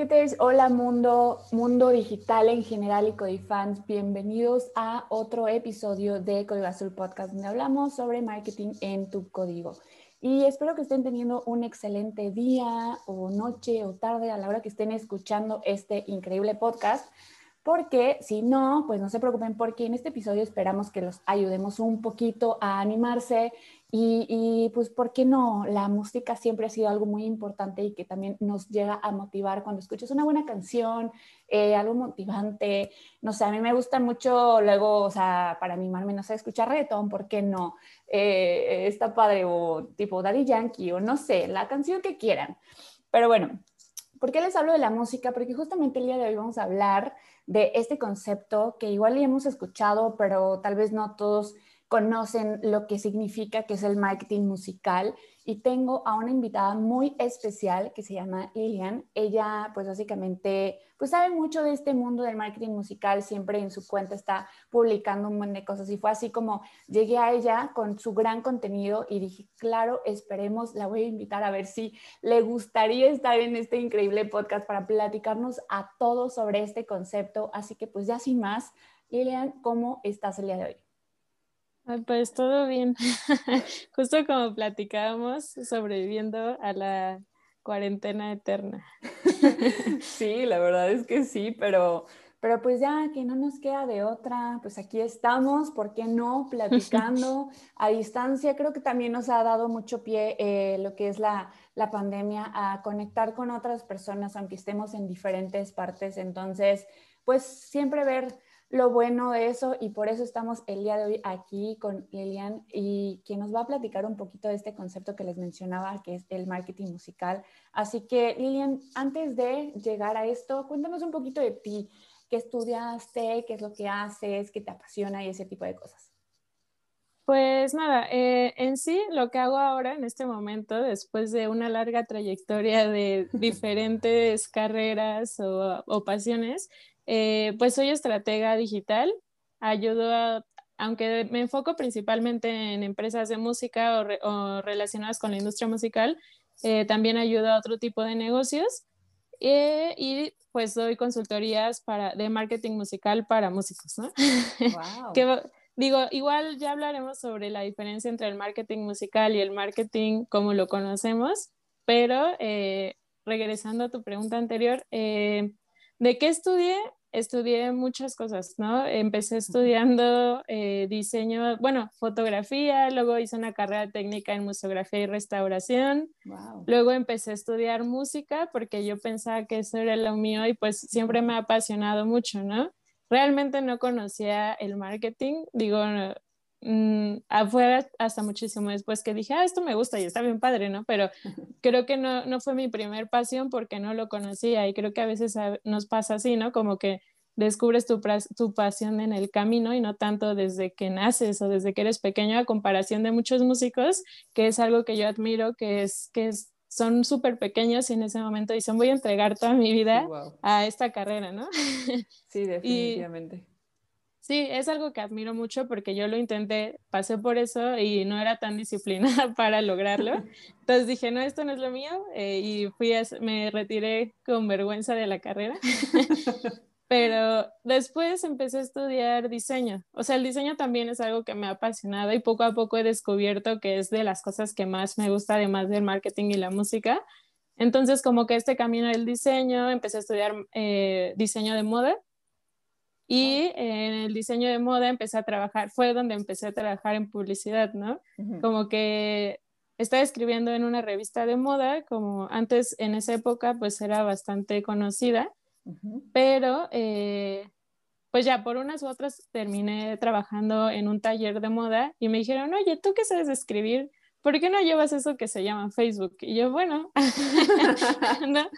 Marketers, hola mundo, mundo digital en general y Codifans. Bienvenidos a otro episodio de Código Azul Podcast donde hablamos sobre marketing en tu código. Y espero que estén teniendo un excelente día o noche o tarde a la hora que estén escuchando este increíble podcast porque si no, pues no se preocupen porque en este episodio esperamos que los ayudemos un poquito a animarse y, pues, ¿por qué no? La música siempre ha sido algo muy importante y que también nos llega a motivar cuando escuchas una buena canción, eh, algo motivante. No sé, a mí me gusta mucho luego, o sea, para animarme, no sé, escuchar reggaetón, ¿por qué no? Eh, está padre, o tipo Daddy Yankee, o no sé, la canción que quieran. Pero bueno, ¿por qué les hablo de la música? Porque justamente el día de hoy vamos a hablar de este concepto que igual ya hemos escuchado, pero tal vez no todos conocen lo que significa, que es el marketing musical. Y tengo a una invitada muy especial que se llama Lilian. Ella, pues básicamente, pues sabe mucho de este mundo del marketing musical. Siempre en su cuenta está publicando un montón de cosas. Y fue así como llegué a ella con su gran contenido y dije, claro, esperemos, la voy a invitar a ver si le gustaría estar en este increíble podcast para platicarnos a todos sobre este concepto. Así que pues ya sin más, Lilian, ¿cómo estás el día de hoy? Pues todo bien. Justo como platicábamos, sobreviviendo a la cuarentena eterna. sí, la verdad es que sí, pero, pero pues ya que no nos queda de otra, pues aquí estamos, ¿por qué no? Platicando a distancia. Creo que también nos ha dado mucho pie eh, lo que es la, la pandemia a conectar con otras personas, aunque estemos en diferentes partes. Entonces, pues siempre ver lo bueno de eso y por eso estamos el día de hoy aquí con Lilian y quien nos va a platicar un poquito de este concepto que les mencionaba, que es el marketing musical. Así que Lilian, antes de llegar a esto, cuéntanos un poquito de ti, qué estudiaste, qué es lo que haces, qué te apasiona y ese tipo de cosas. Pues nada, eh, en sí lo que hago ahora en este momento, después de una larga trayectoria de diferentes carreras o, o pasiones, eh, pues soy estratega digital, ayudo a, aunque me enfoco principalmente en empresas de música o, relacionadas con la industria musical, eh, también ayudo a otro tipo de negocios eh, y pues doy consultorías para, de marketing musical para músicos, ¿no? Wow. digo, igual ya hablaremos sobre la diferencia entre el marketing musical y el marketing como lo conocemos, pero regresando a tu pregunta anterior, ¿de qué estudié? Estudié muchas cosas, ¿no? Empecé estudiando eh, diseño, bueno, fotografía, luego hice una carrera técnica en museografía y restauración, luego empecé a estudiar música porque yo pensaba que eso era lo mío y pues siempre me ha apasionado mucho, ¿no? Realmente no conocía el marketing, digo, mm, afuera hasta muchísimo después que dije, ah, esto me gusta y está bien padre, ¿no? Pero creo que no, no fue mi primer pasión porque no lo conocía y creo que a veces nos pasa así, ¿no? Como que descubres tu, tu pasión en el camino y no tanto desde que naces o desde que eres pequeño a comparación de muchos músicos, que es algo que yo admiro, que es que es, son súper pequeños y en ese momento dicen voy a entregar toda mi vida a esta carrera, ¿no? Sí, definitivamente. Sí, es algo que admiro mucho porque yo lo intenté, pasé por eso y no era tan disciplinada para lograrlo. Entonces dije, no, esto no es lo mío eh, y fui me retiré con vergüenza de la carrera. Pero después empecé a estudiar diseño. O sea, el diseño también es algo que me ha apasionado y poco a poco he descubierto que es de las cosas que más me gusta, además del marketing y la música. Entonces, como que este camino del diseño, empecé a estudiar eh, diseño de moda y en el diseño de moda empecé a trabajar, fue donde empecé a trabajar en publicidad, ¿no? Como que estaba escribiendo en una revista de moda, como antes en esa época pues era bastante conocida, pero eh, pues ya por unas u otras terminé trabajando en un taller de moda y me dijeron, oye, ¿tú qué sabes escribir? ¿por qué no llevas eso que se llama Facebook? Y yo, bueno,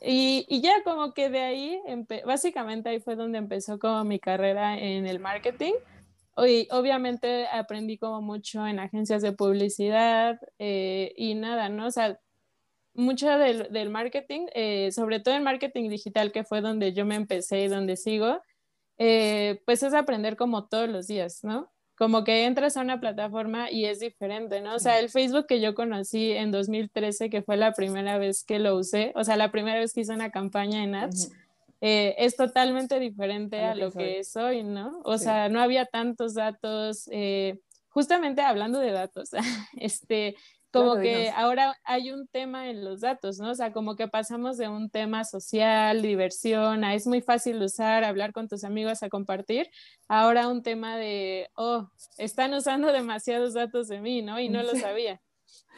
Y, ya como que de ahí, básicamente ahí fue donde empezó como mi carrera en el marketing. Y obviamente aprendí como mucho en agencias de publicidad eh, y nada, ¿no? O sea, mucho del, del marketing, eh, sobre todo el marketing digital, que fue donde yo me empecé y donde sigo, eh, pues es aprender como todos los días, ¿no? Como que entras a una plataforma y es diferente, ¿no? O sea, el Facebook que yo conocí en 2013, que fue la primera vez que lo usé, o sea, la primera vez que hice una campaña en ads, eh, es totalmente diferente a lo que es hoy, ¿no? O sea, no había tantos datos, eh, justamente hablando de datos, este, como que ahora hay un tema en los datos, ¿no? O sea, como que pasamos de un tema social, diversión, a es muy fácil usar, hablar con tus amigos, a compartir, ahora un tema de, oh, están usando demasiados datos de mí, ¿no? Y no lo sabía.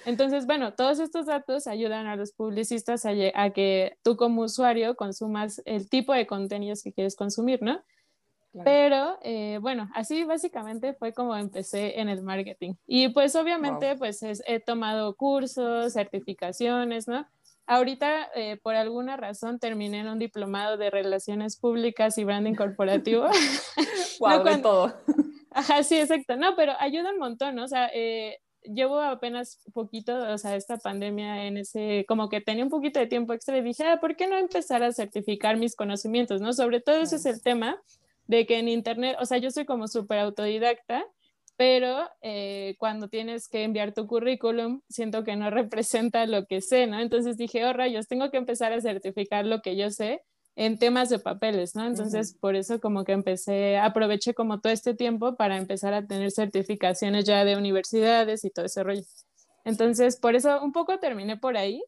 Entonces, bueno, todos estos datos ayudan a los publicistas a, a que tú como usuario consumas el tipo de contenidos que quieres consumir, ¿no? Pero eh, bueno, así básicamente fue como empecé en el marketing. Y pues obviamente pues he tomado cursos, certificaciones, ¿no? Ahorita eh, por alguna razón terminé en un diplomado de relaciones públicas y branding corporativo. wow, de todo. Ajá, sí, exacto. No, pero ayuda un montón, ¿no? O sea, eh, llevo apenas poquito, o sea, esta pandemia en ese, como que tenía un poquito de tiempo extra y dije, ah, ¿por qué no empezar a certificar mis conocimientos, no? Sobre todo ese es el tema de que en Internet, o sea, yo soy como súper autodidacta, pero eh, cuando tienes que enviar tu currículum, siento que no representa lo que sé, ¿no? Entonces dije, oh rayos, tengo que empezar a certificar lo que yo sé en temas de papeles, ¿no? Entonces, por eso como que empecé, aproveché como todo este tiempo para empezar a tener certificaciones ya de universidades y todo ese rollo. Entonces, por eso un poco terminé por ahí,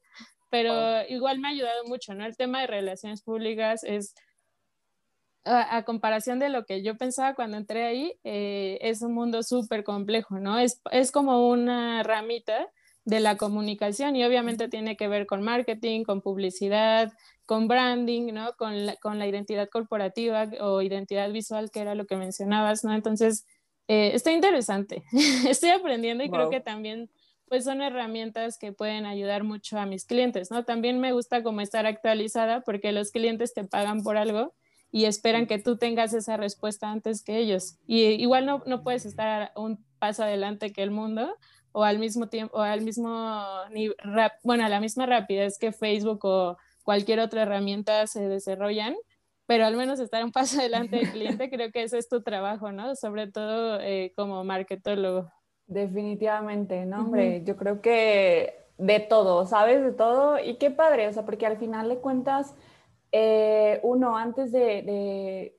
pero igual me ha ayudado mucho, ¿no? El tema de relaciones públicas es a, comparación de lo que yo pensaba cuando entré ahí, eh, es un mundo súper complejo, ¿no? Es, es como una ramita de la comunicación y obviamente tiene que ver con marketing, con publicidad, con branding, ¿no? Con la, con la identidad corporativa o identidad visual, que era lo que mencionabas, ¿no? Entonces, eh, está interesante. Estoy aprendiendo y creo que también pues son herramientas que pueden ayudar mucho a mis clientes, ¿no? También me gusta como estar actualizada porque los clientes te pagan por algo y esperan que tú tengas esa respuesta antes que ellos. Y igual no, no puedes estar un paso adelante que el mundo o al mismo tiempo, o al mismo, bueno, a la misma rapidez que Facebook o cualquier otra herramienta se desarrollan, pero al menos estar un paso adelante del cliente, creo que ese es tu trabajo, ¿no? Sobre todo eh, como marketólogo. Definitivamente, no, hombre, yo creo que de todo, ¿sabes? De todo, y qué padre, o sea, porque al final de cuentas, eh, uno, antes de,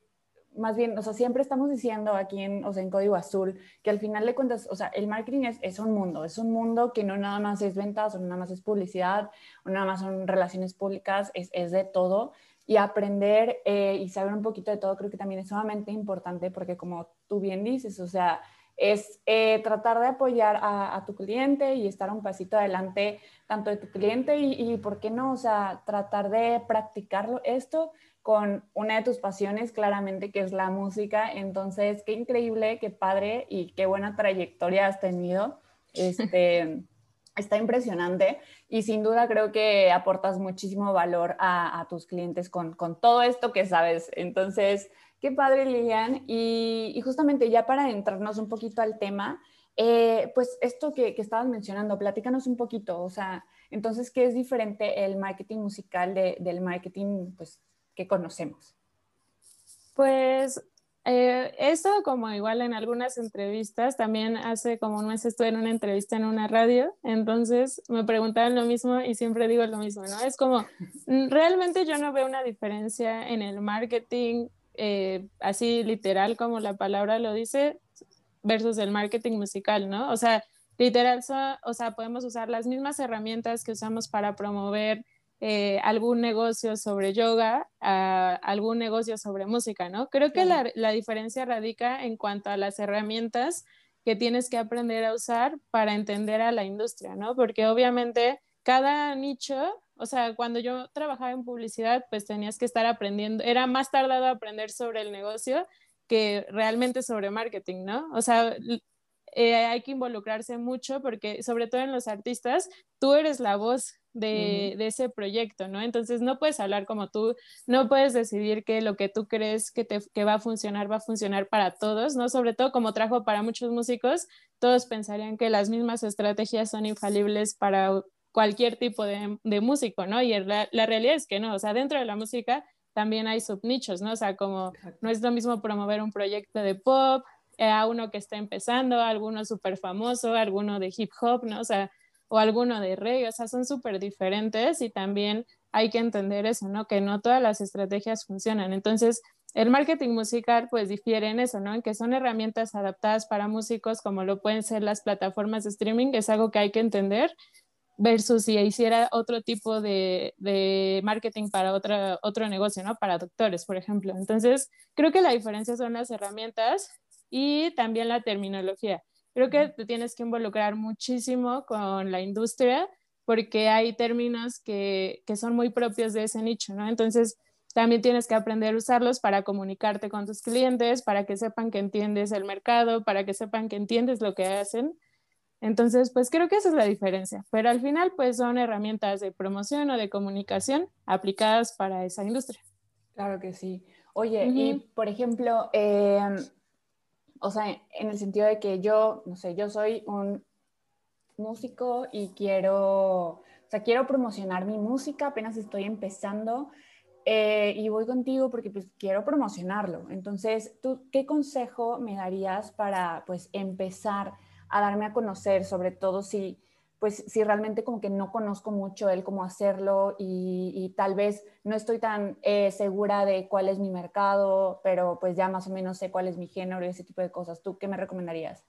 más bien, o sea, siempre estamos diciendo aquí en, o sea, en Código Azul que al final de cuentas, o sea, el marketing es, es, un mundo, es un mundo que no nada más es ventas, o nada más es publicidad, o nada más son relaciones públicas, es, es de todo. Y aprender eh, y saber un poquito de todo creo que también es sumamente importante porque como tú bien dices, o sea, es eh, tratar de apoyar a, tu cliente y estar un pasito adelante tanto de tu cliente y, ¿por qué no? O sea, tratar de practicarlo esto con una de tus pasiones claramente que es la música. Entonces, qué increíble, qué padre y qué buena trayectoria has tenido. Este, está impresionante y sin duda creo que aportas muchísimo valor a, tus clientes con, con todo esto que sabes. Entonces, Qué padre, Lilian. Y, justamente ya para entrarnos un poquito al tema, eh, pues esto que, que, estabas mencionando, platícanos un poquito, o sea, entonces, ¿qué es diferente el marketing musical del marketing pues, que conocemos? Pues eh, esto como igual en algunas entrevistas, también hace como un mes estuve en una entrevista en una radio, entonces me preguntaban lo mismo y siempre digo lo mismo, ¿no? Es como, realmente yo no veo una diferencia en el marketing eh, así literal como la palabra lo dice, versus el marketing musical, ¿no? O sea, literal, o sea, podemos usar las mismas herramientas que usamos para promover eh, algún negocio sobre yoga, a algún negocio sobre música, ¿no? Creo que la, la, diferencia radica en cuanto a las herramientas que tienes que aprender a usar para entender a la industria, ¿no? Porque obviamente cada nicho o sea, cuando yo trabajaba en publicidad, pues tenías que estar aprendiendo, era más tardado aprender sobre el negocio que realmente sobre marketing, ¿no? O sea, eh, hay que involucrarse mucho porque sobre todo en los artistas, tú eres la voz de, ese proyecto, ¿no? Entonces no puedes hablar como tú, no puedes decidir que lo que tú crees que, te, que va a funcionar va a funcionar para todos, ¿no? Sobre todo como trajo para muchos músicos, todos pensarían que las mismas estrategias son infalibles para cualquier tipo de, músico, ¿no? Y la, la, realidad es que no, o sea, dentro de la música también hay subnichos, ¿no? O sea, como no es lo mismo promover un proyecto de pop, eh, a uno que está empezando, a alguno súper famoso, a alguno de hip hop, ¿no? O sea, o alguno de reggae, o sea, son súper diferentes y también hay que entender eso, ¿no? Que no todas las estrategias funcionan. Entonces, el marketing musical pues difiere en eso, ¿no? En que son herramientas adaptadas para músicos como lo pueden ser las plataformas de streaming, es algo que hay que entender versus si hiciera otro tipo de, de marketing para otra, otro negocio, ¿no? Para doctores, por ejemplo. Entonces, creo que la diferencia son las herramientas y también la terminología. Creo que te tienes que involucrar muchísimo con la industria porque hay términos que, que son muy propios de ese nicho, ¿no? Entonces, también tienes que aprender a usarlos para comunicarte con tus clientes, para que sepan que entiendes el mercado, para que sepan que entiendes lo que hacen. Entonces, pues creo que esa es la diferencia. Pero al final, pues son herramientas de promoción o de comunicación aplicadas para esa industria. Claro que sí. Oye, y por ejemplo, eh, o sea, en el sentido de que yo, no sé, yo soy un músico y quiero, o sea, quiero promocionar mi música, apenas estoy empezando eh, y voy contigo porque pues quiero promocionarlo. Entonces, ¿tú qué consejo me darías para pues empezar a darme a conocer, sobre todo si pues si realmente como que no conozco mucho él cómo hacerlo y, tal vez no estoy tan eh, segura de cuál es mi mercado, pero pues ya más o menos sé cuál es mi género y ese tipo de cosas. ¿Tú qué me recomendarías?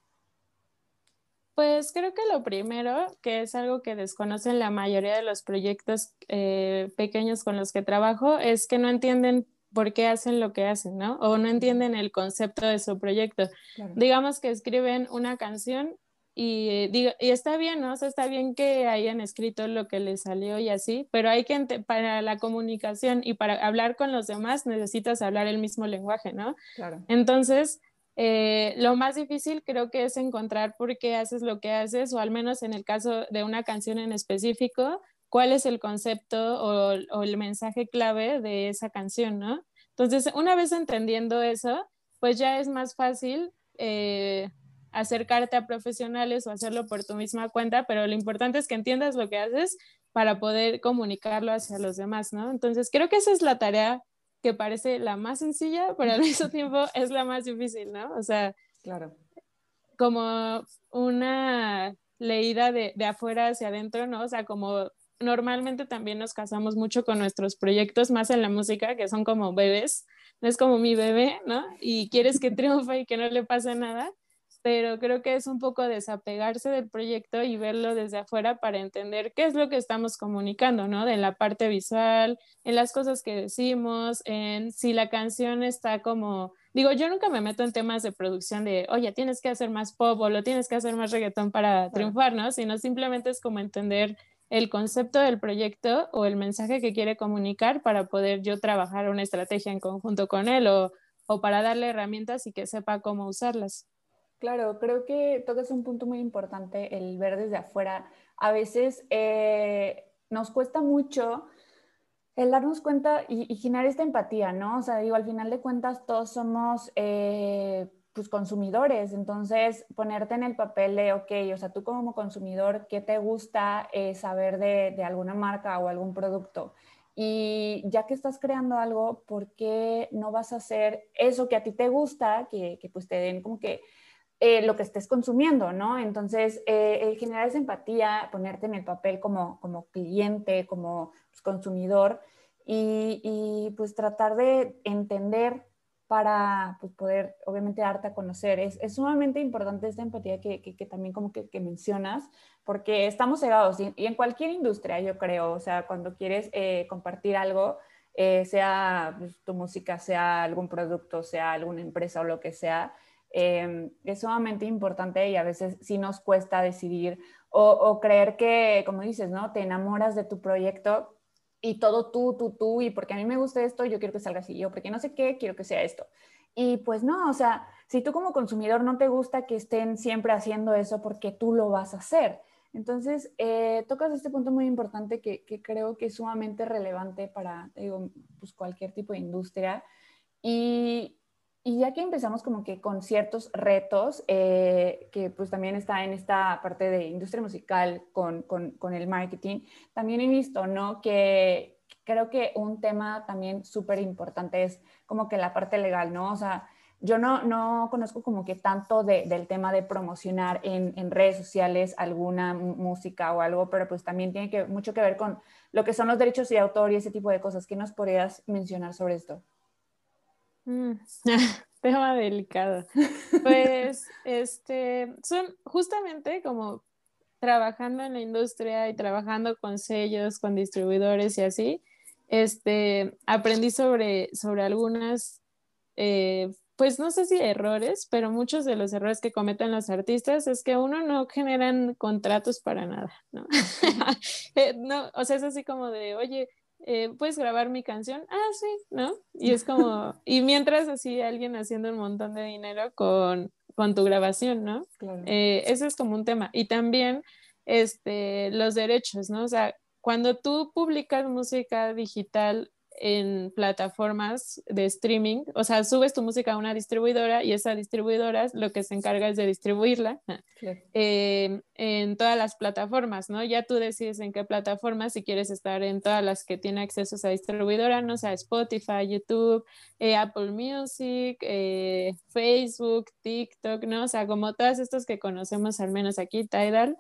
Pues creo que lo primero, que es algo que desconocen la mayoría de los proyectos eh, pequeños con los que trabajo, es que no entienden por qué hacen lo que hacen, ¿no? O no entienden el concepto de su proyecto. Digamos que escriben una canción y, digo, y está bien, ¿no? O sea, está bien que hayan escrito lo que les salió y así, pero hay que, para la comunicación y para hablar con los demás necesitas hablar el mismo lenguaje, ¿no? Claro. Entonces, eh, lo más difícil creo que es encontrar por qué haces lo que haces, o al menos en el caso de una canción en específico, cuál es el concepto o, el mensaje clave de esa canción, ¿no? Entonces, una vez entendiendo eso, pues ya es más fácil eh, acercarte a profesionales o hacerlo por tu misma cuenta, pero lo importante es que entiendas lo que haces para poder comunicarlo hacia los demás, ¿no? Entonces, creo que esa es la tarea que parece la más sencilla, pero al mismo tiempo es la más difícil, ¿no? O sea, claro. como una leída de, de afuera hacia adentro, ¿no? O sea, como normalmente también nos casamos mucho con nuestros proyectos, más en la música, que son como bebés, no es como mi bebé, ¿no? Y quieres que triunfe y que no le pase nada pero creo que es un poco desapegarse del proyecto y verlo desde afuera para entender qué es lo que estamos comunicando, ¿no? De la parte visual, en las cosas que decimos, en si la canción está como, digo, yo nunca me meto en temas de producción de, oye, tienes que hacer más pop o lo tienes que hacer más reggaetón para triunfar, ¿no? Sino simplemente es como entender el concepto del proyecto o el mensaje que quiere comunicar para poder yo trabajar una estrategia en conjunto con él o, o para darle herramientas y que sepa cómo usarlas. Claro, creo que tocas un punto muy importante, el ver desde afuera. A veces eh, nos cuesta mucho el darnos cuenta y, generar esta empatía, ¿no? O sea, digo, al final de cuentas todos somos eh, pues consumidores, entonces ponerte en el papel de, ok, o sea, tú como consumidor, ¿qué te gusta eh, saber de, alguna marca o algún producto? Y ya que estás creando algo, ¿por qué no vas a hacer eso que a ti te gusta, que, que pues te den como que eh, lo que estés consumiendo, ¿no? Entonces, eh, generar esa empatía, ponerte en el papel como, como cliente, como pues, consumidor y, pues tratar de entender para pues, poder, obviamente, darte a conocer. Es, es sumamente importante esta empatía que, que, también como que, mencionas, porque estamos cegados y, en cualquier industria, yo creo, o sea, cuando quieres eh, compartir algo, sea pues, tu música, sea algún producto, sea alguna empresa o lo que sea, Em, es sumamente importante y a veces sí nos cuesta decidir o, creer que, como dices, ¿no? Te enamoras de tu proyecto y todo tú, tú, tú, y porque a mí me gusta esto, yo quiero que salga así, yo porque no sé qué, quiero que sea esto. Y pues no, o sea, si tú como consumidor no te gusta que estén siempre haciendo eso porque tú lo vas a hacer. Entonces, eh, tocas este punto muy importante que, creo que es sumamente relevante para digo, pues cualquier tipo de industria. Y, y, ya que empezamos como que con ciertos retos, eh, que pues también está en esta parte de industria musical con, con, con el marketing, también he visto, ¿no? Que creo que un tema también súper importante es como que la parte legal, ¿no? O sea, yo no, no conozco como que tanto del tema de promocionar en, en, redes sociales alguna música o algo, pero pues también tiene que, mucho que ver con lo que son los derechos de autor y ese tipo de cosas. ¿Qué nos podrías mencionar sobre esto? Mm, tema delicado. Pues, este, son justamente como trabajando en la industria y trabajando con sellos, con distribuidores y así, este, aprendí sobre, sobre algunas eh, pues no sé si errores, pero muchos de los errores que cometen los artistas es que uno no generan contratos para nada, ¿no? Eh, no o sea, es así como de, oye, eh, ¿puedes grabar mi canción? Ah, sí, ¿no? Y es como, y mientras así alguien haciendo un montón de dinero con, con tu grabación, ¿no? Claro. Eh, ese es como un tema. Y también, este, los derechos, ¿no? O sea, cuando tú publicas música digital en plataformas de streaming, o sea, subes tu música a una distribuidora y esa distribuidora lo que se encarga es de distribuirla eh, en todas las plataformas, ¿no? Ya tú decides en qué plataforma, si quieres estar en todas las que tiene acceso a esa distribuidora, no sea Spotify, YouTube, eh, Apple Music, eh, Facebook, TikTok, ¿no? O sea, como todas estas que conocemos, al menos aquí, Tidal.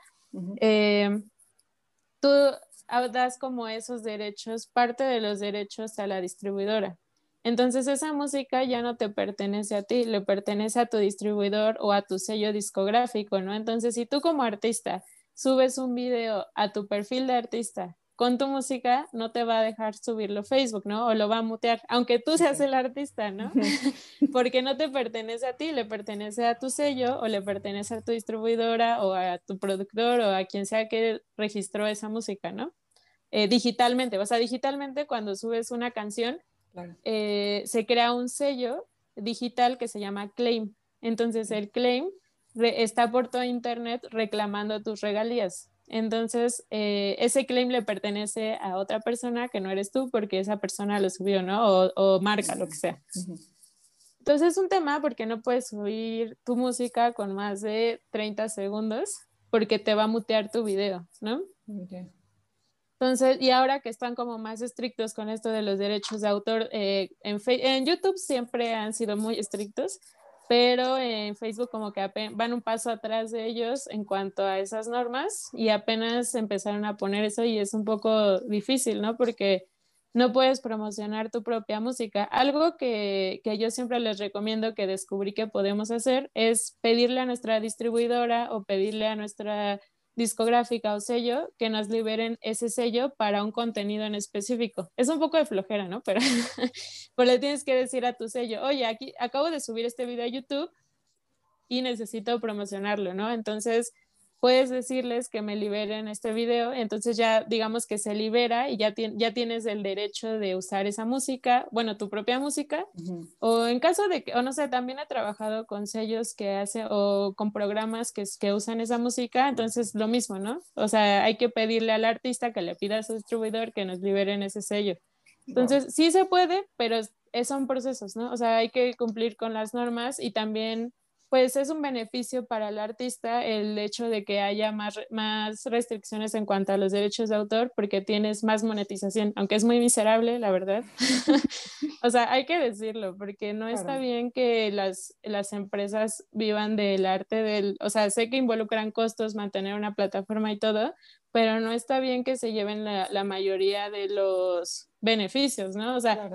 tú das como esos derechos, parte de los derechos a la distribuidora. Entonces esa música ya no te pertenece a ti, le pertenece a tu distribuidor o a tu sello discográfico, ¿no? Entonces si tú como artista subes un video a tu perfil de artista con tu música no te va a dejar subirlo Facebook, ¿no? O lo va a mutear, aunque tú seas el artista, ¿no? Porque no te pertenece a ti, le pertenece a tu sello o le pertenece a tu distribuidora o a tu productor o a quien sea que registró esa música, ¿no? Eh, digitalmente, o sea, digitalmente cuando subes una canción, eh, se crea un sello digital que se llama Claim. Entonces el Claim está por todo Internet reclamando tus regalías. Entonces, eh, ese claim le pertenece a otra persona que no eres tú porque esa persona lo subió, ¿no? O, marca, lo que sea. Entonces, es un tema porque no puedes subir tu música con más de 30 segundos porque te va a mutear tu video, ¿no? Entonces, y ahora que están como más estrictos con esto de los derechos de autor, eh, en, en YouTube siempre han sido muy estrictos, pero en Facebook como que van un paso atrás de ellos en cuanto a esas normas y apenas empezaron a poner eso y es un poco difícil, ¿no? Porque no puedes promocionar tu propia música. Algo que, que yo siempre les recomiendo que descubrí que podemos hacer es pedirle a nuestra distribuidora o pedirle a nuestra discográfica o sello que nos liberen ese sello para un contenido en específico. Es un poco de flojera, ¿no? Pero pues le tienes que decir a tu sello, oye, aquí acabo de subir este video a YouTube y necesito promocionarlo, ¿no? Entonces, puedes decirles que me liberen este video, entonces ya digamos que se libera y ya, ya tienes el derecho de usar esa música, bueno, tu propia música, o en caso de que, o no sé, también he trabajado con sellos que hace o con programas que, que usan esa música, entonces lo mismo, ¿no? O sea, hay que pedirle al artista que le pida a su distribuidor que nos liberen ese sello. Entonces, sí se puede, pero son procesos, ¿no? O sea, hay que cumplir con las normas y también pues es un beneficio para el artista el hecho de que haya más, más restricciones en cuanto a los derechos de autor porque tienes más monetización, aunque es muy miserable, la verdad. o sea, hay que decirlo, porque no está bien que las, las empresas vivan del arte del, o sea, sé que involucran costos mantener una plataforma y todo, pero no está bien que se lleven la, la mayoría de los beneficios, ¿no? O sea,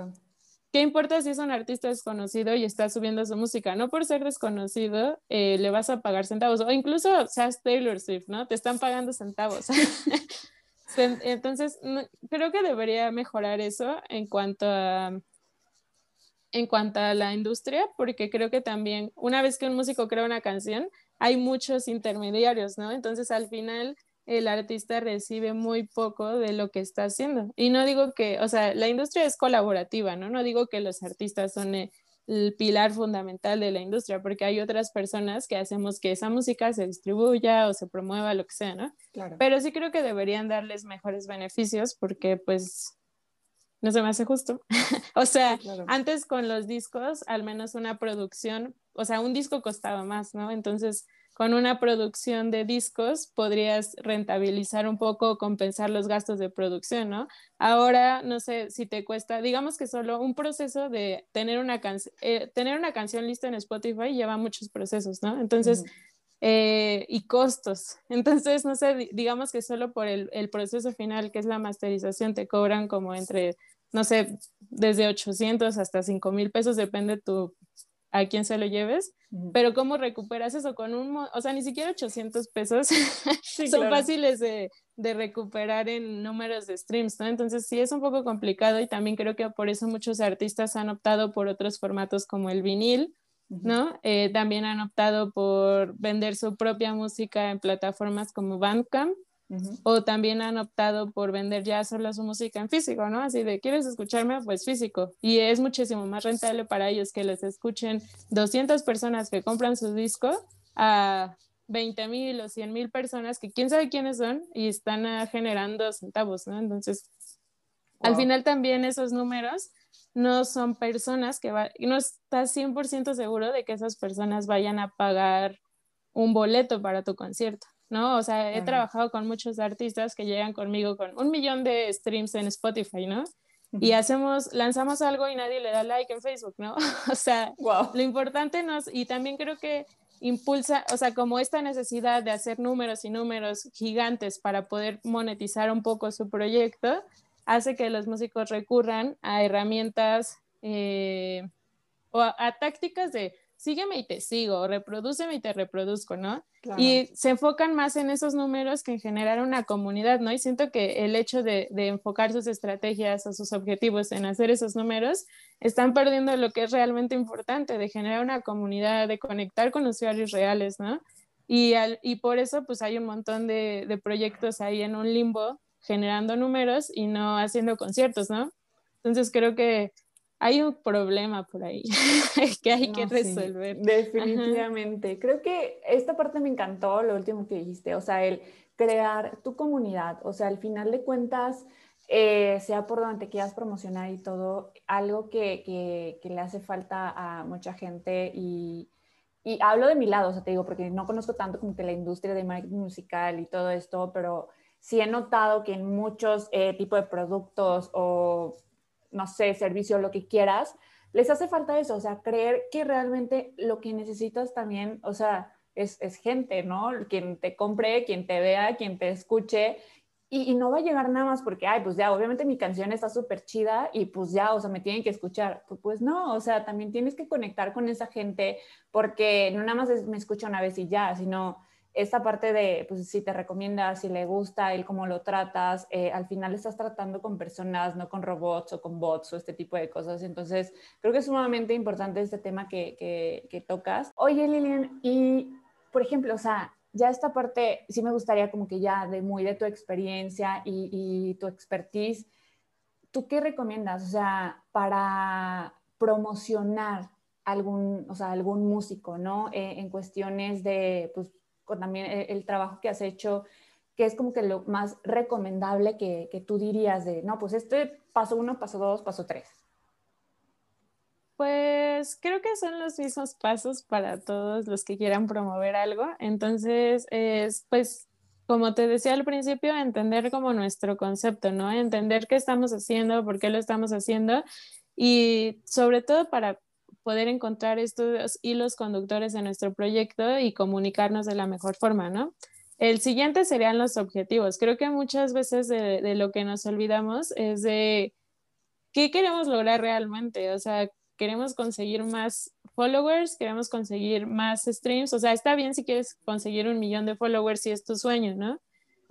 ¿qué importa si es un artista desconocido y está subiendo su música? No por ser desconocido eh, le vas a pagar centavos, o incluso seas Taylor Swift, ¿no? Te están pagando centavos. Entonces, creo que debería mejorar eso en cuanto a en cuanto a la industria, porque creo que también una vez que un músico crea una canción, hay muchos intermediarios, ¿no? Entonces, al final, el artista recibe muy poco de lo que está haciendo. Y no digo que, o sea, la industria es colaborativa, ¿no? No digo que los artistas son el pilar fundamental de la industria, porque hay otras personas que hacemos que esa música se distribuya o se promueva, lo que sea, ¿no? Claro. Pero sí creo que deberían darles mejores beneficios porque pues no se me hace justo. o sea, antes con los discos, al menos una producción, o sea, un disco costaba más, ¿no? Entonces, con una producción de discos podrías rentabilizar un poco, compensar los gastos de producción, ¿no? Ahora, no sé si te cuesta, digamos que solo un proceso de tener una, eh, tener una canción lista en Spotify lleva muchos procesos, ¿no? Entonces, eh, y costos. Entonces, no sé, digamos que solo por el, el proceso final, que es la masterización, te cobran como entre, no sé, desde 800 hasta 5 mil pesos, depende tu a quién se lo lleves, pero ¿cómo recuperas eso con un, o sea, ni siquiera 800 pesos. Son fáciles de, de, recuperar en números de streams, ¿no? Entonces sí es un poco complicado y también creo que por eso muchos artistas han optado por otros formatos como el vinil, ¿no? Eh, también han optado por vender su propia música en plataformas como Bandcamp, o también han optado por vender ya solo su música en físico, ¿no? Así de, ¿quieres escucharme? Pues físico. Y es muchísimo más rentable para ellos que les escuchen 200 personas que compran su disco a 20 mil o 100 mil personas que quién sabe quiénes son y están generando centavos, ¿no? Entonces, al final también esos números no son personas que va, no estás 100% seguro de que esas personas vayan a pagar un boleto para tu concierto. ¿No? O sea, he trabajado con muchos artistas que llegan conmigo con un millón de streams en Spotify, ¿no? Y hacemos, lanzamos algo y nadie le da like en Facebook, ¿no? o sea, lo importante nos, y también creo que impulsa, o sea, como esta necesidad de hacer números y números gigantes para poder monetizar un poco su proyecto, hace que los músicos recurran a herramientas eh, o a, tácticas de sígueme y te sigo, reprodúceme y te reproduzco, ¿no? Y se enfocan más en esos números que en generar una comunidad, ¿no? Y siento que el hecho de, enfocar sus estrategias o sus objetivos en hacer esos números, están perdiendo lo que es realmente importante, de generar una comunidad, de conectar con usuarios reales, ¿no? Y, y por eso, pues hay un montón de, de proyectos ahí en un limbo generando números y no haciendo conciertos, ¿no? Entonces creo que hay un problema por ahí que hay que resolver. definitivamente. Creo que esta parte me encantó, lo último que dijiste, o sea, el crear tu comunidad, o sea, al final de cuentas, eh, sea por donde te quieras promocionar y todo, algo que, que, que le hace falta a mucha gente y, y, hablo de mi lado, o sea, te digo, porque no conozco tanto como que la industria de marketing musical y todo esto, pero sí he notado que en muchos eh, tipos de productos o no sé, servicio, lo que quieras, les hace falta eso, o sea, creer que realmente lo que necesitas también, o sea, es, gente, ¿no? Quien te compre, quien te vea, quien te escuche. Y, no va a llegar nada más porque, ay, pues ya, obviamente mi canción está súper chida y pues ya, o sea, me tienen que escuchar. Pues, pues, no, o sea, también tienes que conectar con esa gente porque no nada más me escucha una vez y ya, sino esta parte de, pues si te recomienda, si le gusta, el cómo lo tratas, eh, al final estás tratando con personas, no con robots o con bots o este tipo de cosas. Entonces, creo que es sumamente importante este tema que, que, tocas. Oye, Lilian, y por ejemplo, o sea, ya esta parte sí me gustaría como que ya de muy de tu experiencia y, y tu expertise, ¿tú qué recomiendas? O sea, para promocionar algún, o sea, algún músico, ¿no? Eh, en cuestiones de, pues, también el, trabajo que has hecho, que es como que lo más recomendable que, que tú dirías de, no, pues este paso uno, paso dos, paso tres? Pues creo que son los mismos pasos para todos los que quieran promover algo. Entonces, es pues, como te decía al principio, entender como nuestro concepto, ¿no? Entender qué estamos haciendo, por qué lo estamos haciendo y sobre todo para poder encontrar estos hilos conductores de nuestro proyecto y comunicarnos de la mejor forma, ¿no? El siguiente serían los objetivos. Creo que muchas veces de, lo que nos olvidamos es de qué queremos lograr realmente. O sea, queremos conseguir más followers, queremos conseguir más streams. O sea, está bien si quieres conseguir un millón de followers si es tu sueño, ¿no?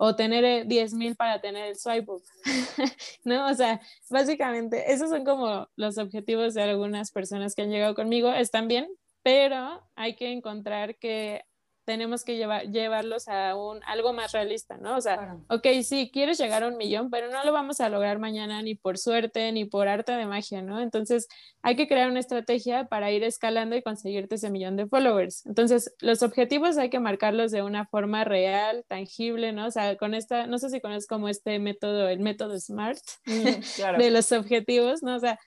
O tener 10 eh, mil para tener el swipe up, ¿no? O sea, básicamente esos son como los objetivos de algunas personas que han llegado conmigo, están bien, pero hay que encontrar que tenemos que llevar, llevarlos a un, algo más realista, ¿no? O sea, ok, sí, quieres llegar a un millón, pero no lo vamos a lograr mañana ni por suerte ni por arte de magia, ¿no? Entonces, hay que crear una estrategia para ir escalando y conseguirte ese millón de followers. Entonces, los objetivos hay que marcarlos de una forma real, tangible, ¿no? O sea, con esta, no sé si conoces como este método, el método SMART mm, de los objetivos, ¿no? O sea,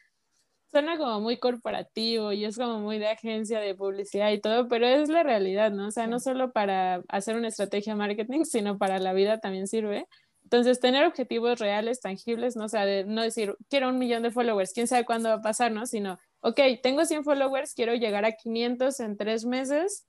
suena como muy corporativo y es como muy de agencia de publicidad y todo, pero es la realidad, ¿no? O sea, no solo para hacer una estrategia marketing, sino para la vida también sirve. Entonces, tener objetivos reales, tangibles, ¿no? O sea, de no decir, quiero un millón de followers, quién sabe cuándo va a pasar, ¿no? Sino, ok, tengo 100 followers, quiero llegar a 500 en tres meses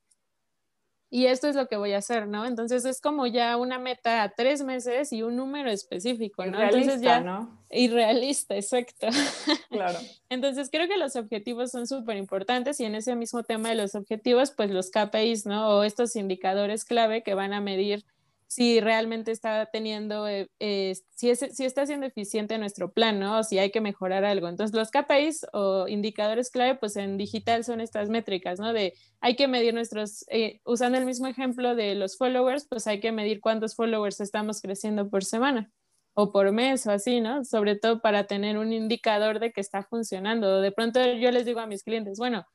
y esto es lo que voy a hacer, ¿no? Entonces es como ya una meta a tres meses y un número específico, ¿no? Entonces ya, ¿no? Irrealista, exacto. Claro. Entonces creo que los objetivos son súper importantes y en ese mismo tema de los objetivos, pues los KPIs, ¿no? O estos indicadores clave que van a medir si realmente está teniendo, eh, eh, si, es, si está siendo eficiente nuestro plan, ¿no? O si hay que mejorar algo. Entonces, los KPIs o indicadores clave, pues en digital son estas métricas, ¿no? De hay que medir nuestros, eh, usando el mismo ejemplo de los followers, pues hay que medir cuántos followers estamos creciendo por semana o por mes o así, ¿no? Sobre todo para tener un indicador de que está funcionando. De pronto yo les digo a mis clientes, bueno,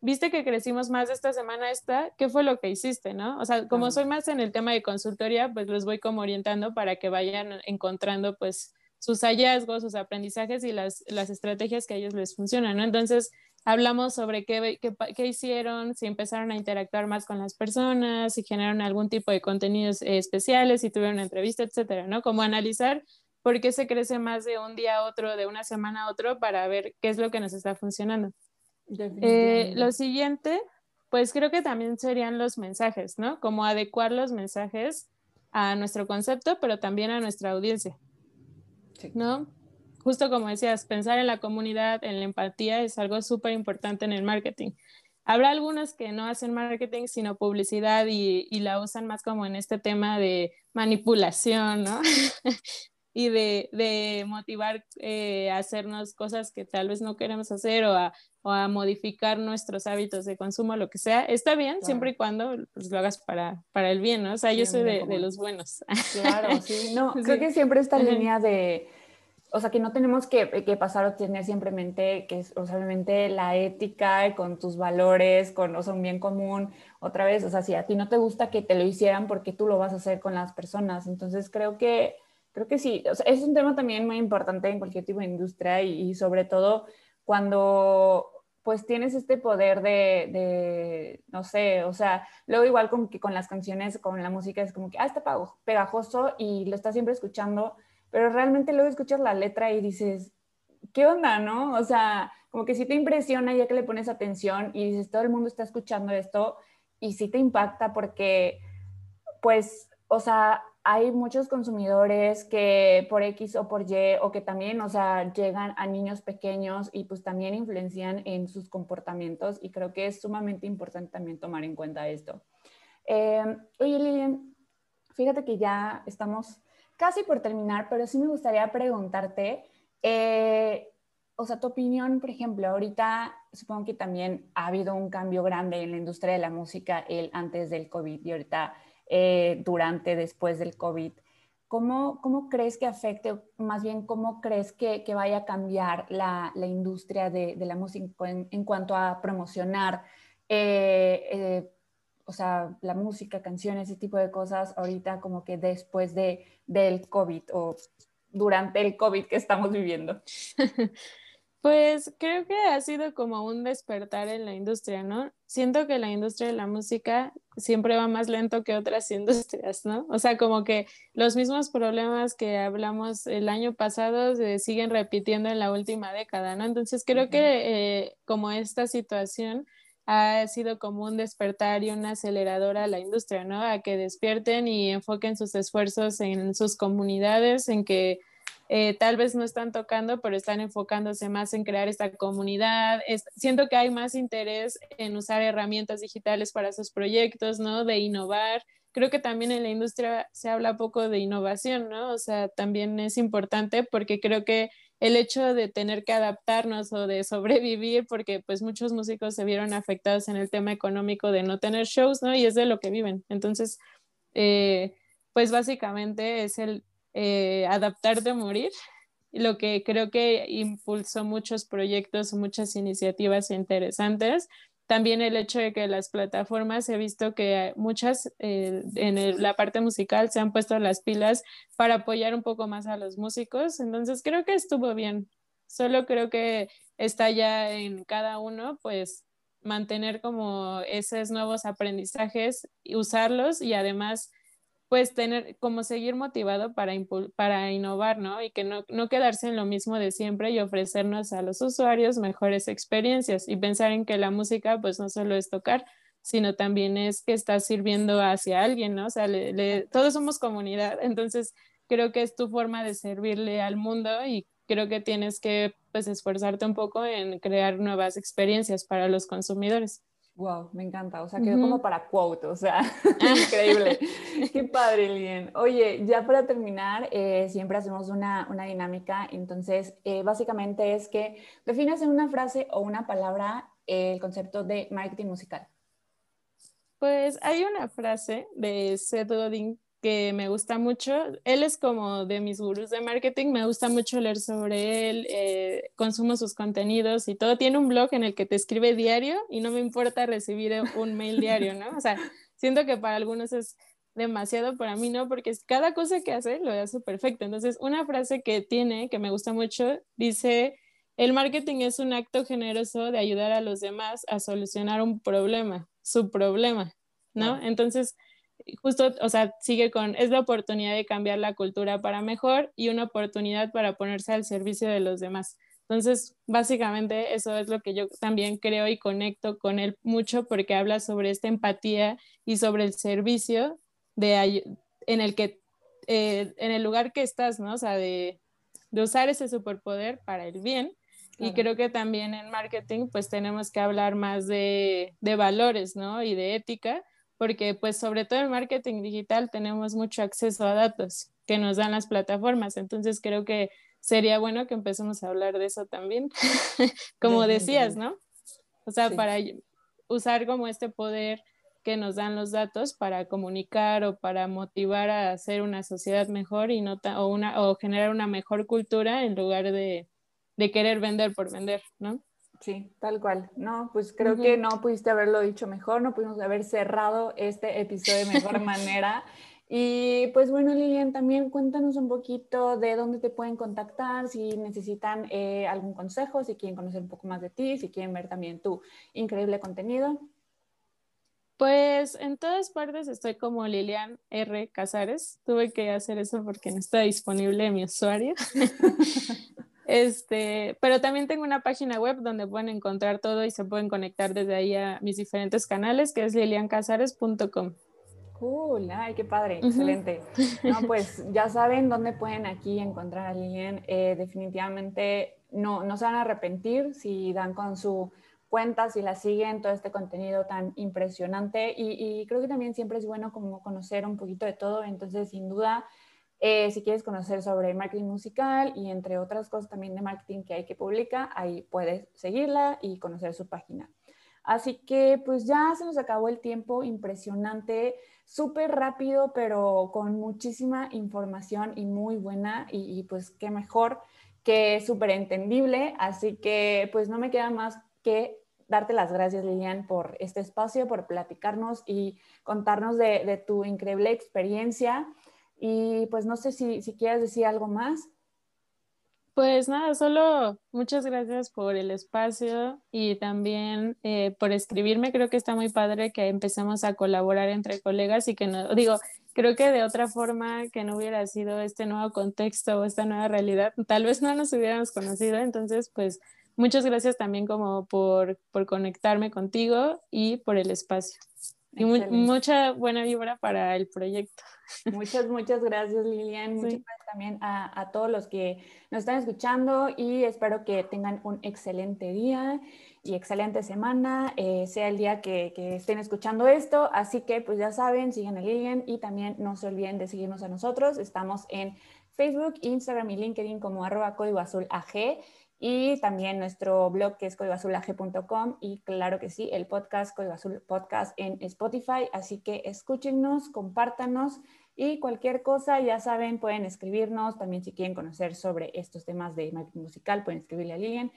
viste que crecimos más esta semana esta, ¿qué fue lo que hiciste, no? O sea, como soy más en el tema de consultoría, pues los voy como orientando para que vayan encontrando pues sus hallazgos, sus aprendizajes y las, las estrategias que a ellos les funcionan, ¿no? Entonces, hablamos sobre qué, qué, qué, hicieron, si empezaron a interactuar más con las personas, si generaron algún tipo de contenidos especiales, si tuvieron una entrevista, etcétera, ¿no? Como analizar por qué se crece más de un día a otro, de una semana a otro, para ver qué es lo que nos está funcionando. Eh, lo siguiente, pues creo que también serían los mensajes, ¿no? Como adecuar los mensajes a nuestro concepto, pero también a nuestra audiencia, ¿no? Justo como decías, pensar en la comunidad, en la empatía es algo súper importante en el marketing. Habrá algunos que no hacen marketing, sino publicidad y, y la usan más como en este tema de manipulación, ¿no? y de, de motivar eh, a hacernos cosas que tal vez no queremos hacer o a, o a, modificar nuestros hábitos de consumo, lo que sea, está bien siempre y cuando pues, lo hagas para, para el bien, ¿no? O sea, yo soy de, de, los buenos. Claro, sí, no, creo que siempre esta línea de, o sea, que no tenemos que, que pasar o tener simplemente que es, o sea, obviamente la ética con tus valores, con, o sea, un bien común, otra vez, o sea, si a ti no te gusta que te lo hicieran, porque tú lo vas a hacer con las personas? Entonces creo que Creo que sí, es un tema también muy importante en cualquier tipo de industria y, sobre todo cuando pues tienes este poder de, no sé, o sea, luego igual que con las canciones, con la música es como que, ah, está pegajoso y lo estás siempre escuchando, pero realmente luego escuchas la letra y dices, ¿qué onda, no? O sea, como que sí te impresiona ya que le pones atención y dices, todo el mundo está escuchando esto y sí te impacta porque, pues, o sea, hay muchos consumidores que por X o por Y o que también, o sea, llegan a niños pequeños y pues también influencian en sus comportamientos y creo que es sumamente importante también tomar en cuenta esto. Eh, oye, Lilian, fíjate que ya estamos casi por terminar, pero sí me gustaría preguntarte, eh, o sea, tu opinión, por ejemplo, ahorita supongo que también ha habido un cambio grande en la industria de la música el antes del COVID y ahorita eh, durante, después del COVID. ¿Cómo, ¿Cómo, crees que afecte, más bien, cómo crees que, que vaya a cambiar la, la industria de, de, la música en, en, cuanto a promocionar, eh, eh, o sea, la música, canciones, ese tipo de cosas, ahorita como que después de, del COVID o durante el COVID que estamos viviendo? Pues creo que ha sido como un despertar en la industria, ¿no? Siento que la industria de la música siempre va más lento que otras industrias, ¿no? O sea, como que los mismos problemas que hablamos el año pasado se siguen repitiendo en la última década, ¿no? Entonces creo que eh, como esta situación ha sido como un despertar y una aceleradora a la industria, ¿no? A que despierten y enfoquen sus esfuerzos en sus comunidades, en que eh, tal vez no están tocando, pero están enfocándose más en crear esta comunidad. siento que hay más interés en usar herramientas digitales para sus proyectos, ¿no? De innovar. Creo que también en la industria se habla poco de innovación, ¿no? O sea, también es importante porque creo que el hecho de tener que adaptarnos o de sobrevivir, porque pues muchos músicos se vieron afectados en el tema económico de no tener shows, ¿no? Y es de lo que viven. Entonces, eh, pues básicamente es el eh, adaptarte a morir, lo que creo que impulsó muchos proyectos, muchas iniciativas interesantes también el hecho de que las plataformas he visto que muchas eh, en la parte musical se han puesto las pilas para apoyar un poco más a los músicos, entonces creo que estuvo bien. Solo creo que está ya en cada uno, pues mantener como esos nuevos aprendizajes, usarlos y además pues tener como seguir motivado para, para innovar, ¿no? Y que no, no quedarse en lo mismo de siempre y ofrecernos a los usuarios mejores experiencias y pensar en que la música pues no solo es tocar, sino también es que está sirviendo hacia alguien, ¿no? O sea, todos somos comunidad, entonces creo que es tu forma de servirle al mundo y creo que tienes que pues esforzarte un poco en crear nuevas experiencias para los consumidores. Wow, me encanta. O sea, quedó como para quote, o sea, increíble. Qué padre, Lien. Oye, ya para terminar, eh, siempre hacemos una, una dinámica. Entonces, eh, básicamente es que defines en una frase o una palabra el concepto de marketing musical. Pues hay una frase de Seth Godin que me gusta mucho. Él es como de mis gurús de marketing, me gusta mucho leer sobre él, eh, consumo sus contenidos y todo. Tiene un blog en el que te escribe diario y no me importa recibir un mail diario, ¿no? O sea, siento que para algunos es demasiado, para mí no, porque cada cosa que hace lo hace perfecto. Entonces, una frase que tiene, que me gusta mucho, dice, el marketing es un acto generoso de ayudar a los demás a solucionar un problema, su problema, ¿no? Entonces, justo, o sea, sigue con, es la oportunidad de cambiar la cultura para mejor y una oportunidad para ponerse al servicio de los demás. Entonces, básicamente eso es lo que yo también creo y conecto con él mucho porque habla sobre esta empatía y sobre el servicio de, en el que, eh, en el lugar que estás, ¿no? O sea, de, de usar ese superpoder para el bien. Y creo que también en marketing, pues tenemos que hablar más de, de valores, ¿no? Y de ética, porque pues sobre todo en marketing digital tenemos mucho acceso a datos que nos dan las plataformas, entonces creo que sería bueno que empecemos a hablar de eso también, como decías, ¿no? O sea, para usar como este poder que nos dan los datos para comunicar o para motivar a hacer una sociedad mejor y no o, una, o generar una mejor cultura en lugar de, de querer vender por vender, ¿no? Sí, tal cual. No, pues creo que no pudiste haberlo dicho mejor, no pudimos haber cerrado este episodio de mejor manera. Y pues bueno, Lilian, también cuéntanos un poquito de dónde te pueden contactar, si necesitan eh, algún consejo, si quieren conocer un poco más de ti, si quieren ver también tu increíble contenido. Pues en todas partes estoy como Lilian R. Casares. Tuve que hacer eso porque no está disponible mi usuario. Este, pero también tengo una página web donde pueden encontrar todo y se pueden conectar desde ahí a mis diferentes canales, que es liliancasares.com. Cool, ay, qué padre, excelente. No, pues ya saben dónde pueden aquí encontrar a Lilian. Eh, definitivamente no, no se van a arrepentir si dan con su cuenta, si la siguen, todo este contenido tan impresionante. Y, y creo que también siempre es bueno como conocer un poquito de todo. Entonces, sin duda, eh, si quieres conocer sobre marketing musical y entre otras cosas también de marketing que hay que publica, ahí puedes seguirla y conocer su página. Así que pues ya se nos acabó el tiempo, impresionante, súper rápido, pero con muchísima información y muy buena y, pues qué mejor que súper entendible. Así que pues no me queda más que darte las gracias, Lilian, por este espacio, por platicarnos y contarnos de tu increíble experiencia. Y pues no sé si, si quieres decir algo más. Pues nada, solo muchas gracias por el espacio y también eh, por escribirme. Creo que está muy padre que empecemos a colaborar entre colegas y que no, digo, creo que de otra forma que no hubiera sido este nuevo contexto o esta nueva realidad, tal vez no nos hubiéramos conocido. Entonces, pues muchas gracias también como por, por conectarme contigo y por el espacio. Y mucha buena vibra para el proyecto. Muchas, muchas gracias Lilian. Muchas gracias también a, a, todos los que nos están escuchando y espero que tengan un excelente día. y excelente semana, eh, sea el día que, estén escuchando esto. Así que pues ya saben, sigan a Lilian y también no se olviden de seguirnos a nosotros. Estamos en Facebook, Instagram y LinkedIn como arroba código azul AG y también nuestro blog que es códigoazulag.com y claro que sí, el podcast Código Azul Podcast en Spotify. Así que escúchenos, compártanos y cualquier cosa, ya saben, pueden escribirnos. También si quieren conocer sobre estos temas de marketing musical, pueden escribirle a Lilian.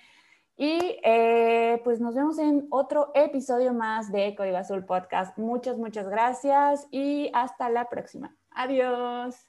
Y eh, pues nos vemos en otro episodio más de Código Azul Podcast. Muchas, muchas gracias y hasta la próxima. Adiós.